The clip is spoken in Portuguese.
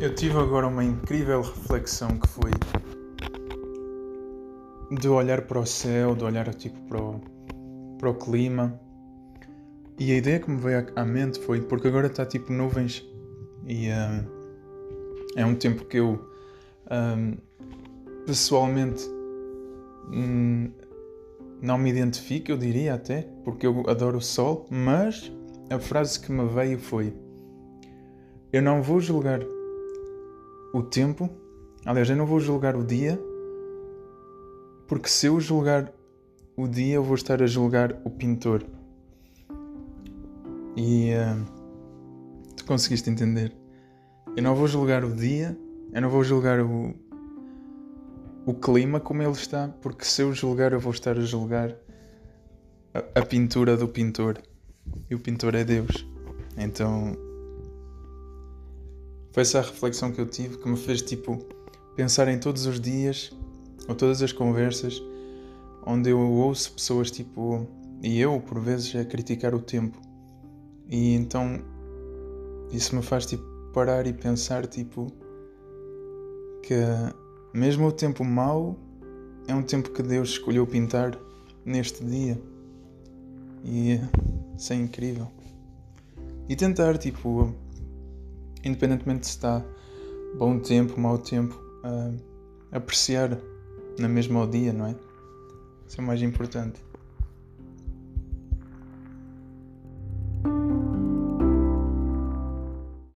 Eu tive agora uma incrível reflexão que foi de olhar para o céu, de olhar tipo para o, para o clima. E a ideia que me veio à mente foi porque agora está tipo nuvens e uh, é um tempo que eu uh, pessoalmente hum, não me identifico, eu diria até, porque eu adoro o sol, mas a frase que me veio foi: Eu não vou julgar o tempo, aliás, eu não vou julgar o dia, porque se eu julgar o dia, eu vou estar a julgar o pintor. E uh, tu conseguiste entender? Eu não vou julgar o dia, eu não vou julgar o, o clima como ele está, porque se eu julgar, eu vou estar a julgar a, a pintura do pintor. E o pintor é Deus. Então foi essa a reflexão que eu tive que me fez tipo pensar em todos os dias ou todas as conversas onde eu ouço pessoas tipo e eu por vezes a criticar o tempo. E então isso me faz tipo parar e pensar tipo que mesmo o tempo mau é um tempo que Deus escolheu pintar neste dia. E isso é incrível. E tentar tipo independentemente se está bom tempo, mau tempo, uh, apreciar na mesma ao dia, não é? Isso é o mais importante.